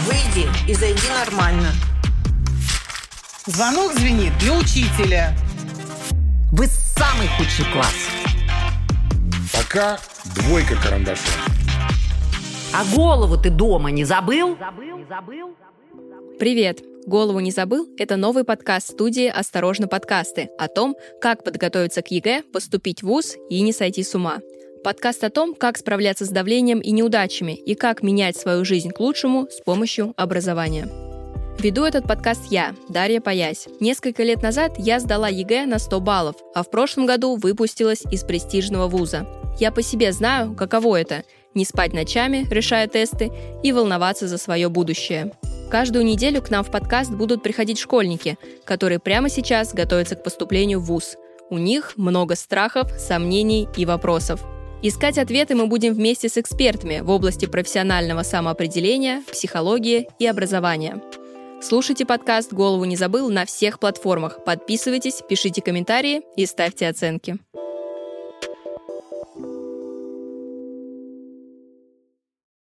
Выйди и зайди нормально. Звонок звенит для учителя. Вы самый худший класс. Пока двойка карандашом. А голову ты дома не забыл? Привет! «Голову не забыл» — это новый подкаст студии «Осторожно, подкасты» о том, как подготовиться к ЕГЭ, поступить в ВУЗ и не сойти с ума. Подкаст о том, как справляться с давлением и неудачами и как менять свою жизнь к лучшему с помощью образования. Веду этот подкаст я, Дарья Паясь. Несколько лет назад я сдала ЕГЭ на 100 баллов, а в прошлом году выпустилась из престижного вуза. Я по себе знаю, каково это – не спать ночами, решая тесты, и волноваться за свое будущее. Каждую неделю к нам в подкаст будут приходить школьники, которые прямо сейчас готовятся к поступлению в ВУЗ. У них много страхов, сомнений и вопросов. Искать ответы мы будем вместе с экспертами в области профессионального самоопределения, психологии и образования. Слушайте подкаст «Голову не забыл» на всех платформах. Подписывайтесь, пишите комментарии и ставьте оценки.